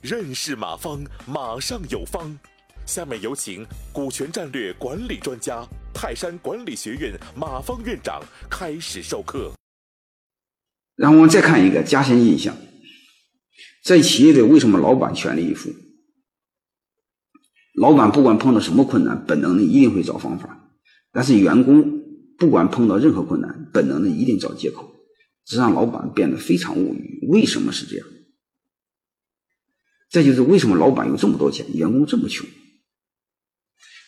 认识马方，马上有方。下面有请股权战略管理专家、泰山管理学院马方院长开始授课。然后我们再看一个加深印象，在企业里为什么老板全力以赴？老板不管碰到什么困难，本能的一定会找方法；但是员工不管碰到任何困难，本能的一定找借口，这让老板变得非常无语。为什么是这样？这就是为什么老板有这么多钱，员工这么穷。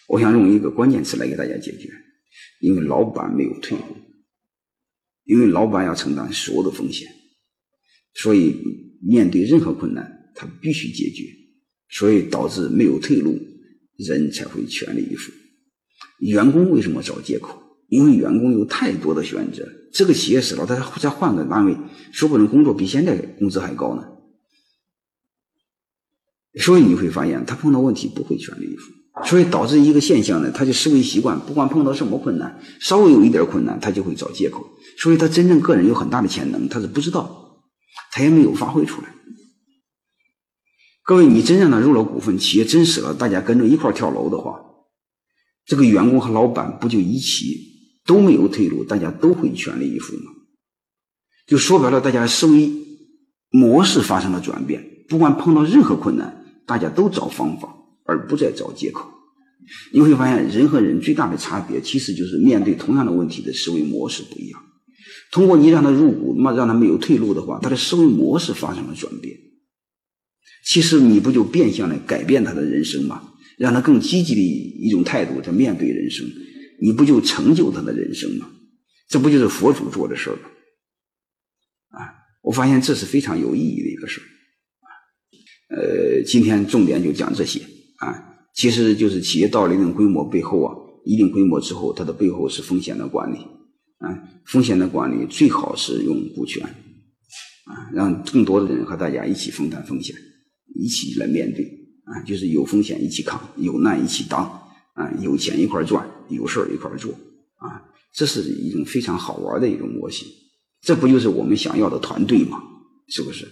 我想用一个关键词来给大家解决：因为老板没有退路，因为老板要承担所有的风险，所以面对任何困难，他必须解决，所以导致没有退路。人才会全力以赴。员工为什么找借口？因为员工有太多的选择。这个企业死了，他再换个单位，说不定工作比现在工资还高呢。所以你会发现，他碰到问题不会全力以赴，所以导致一个现象呢，他就思维习惯，不管碰到什么困难，稍微有一点困难，他就会找借口。所以他真正个人有很大的潜能，他是不知道，他也没有发挥出来。各位，你真正的入了股份，企业真死了，大家跟着一块跳楼的话，这个员工和老板不就一起都没有退路，大家都会全力以赴吗？就说白了，大家的思维模式发生了转变，不管碰到任何困难，大家都找方法，而不再找借口。你会发现，人和人最大的差别，其实就是面对同样的问题的思维模式不一样。通过你让他入股，那么让他没有退路的话，他的思维模式发生了转变。其实你不就变相的改变他的人生吗？让他更积极的一种态度在面对人生，你不就成就他的人生吗？这不就是佛祖做的事吗？啊，我发现这是非常有意义的一个事儿。呃，今天重点就讲这些啊，其实就是企业到了一定规模背后啊，一定规模之后，它的背后是风险的管理啊，风险的管理最好是用股权啊，让更多的人和大家一起分担风险。一起来面对啊，就是有风险一起扛，有难一起当啊，有钱一块赚，有事儿一块儿做啊，这是一种非常好玩的一种模型。这不就是我们想要的团队吗？是不是？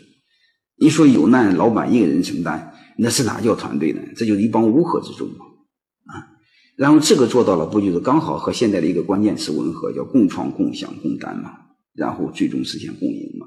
你说有难老板一个人承担，那是哪叫团队呢？这就是一帮乌合之众嘛啊！然后这个做到了，不就是刚好和现在的一个关键词吻合，叫共创、共享、共担嘛？然后最终实现共赢嘛？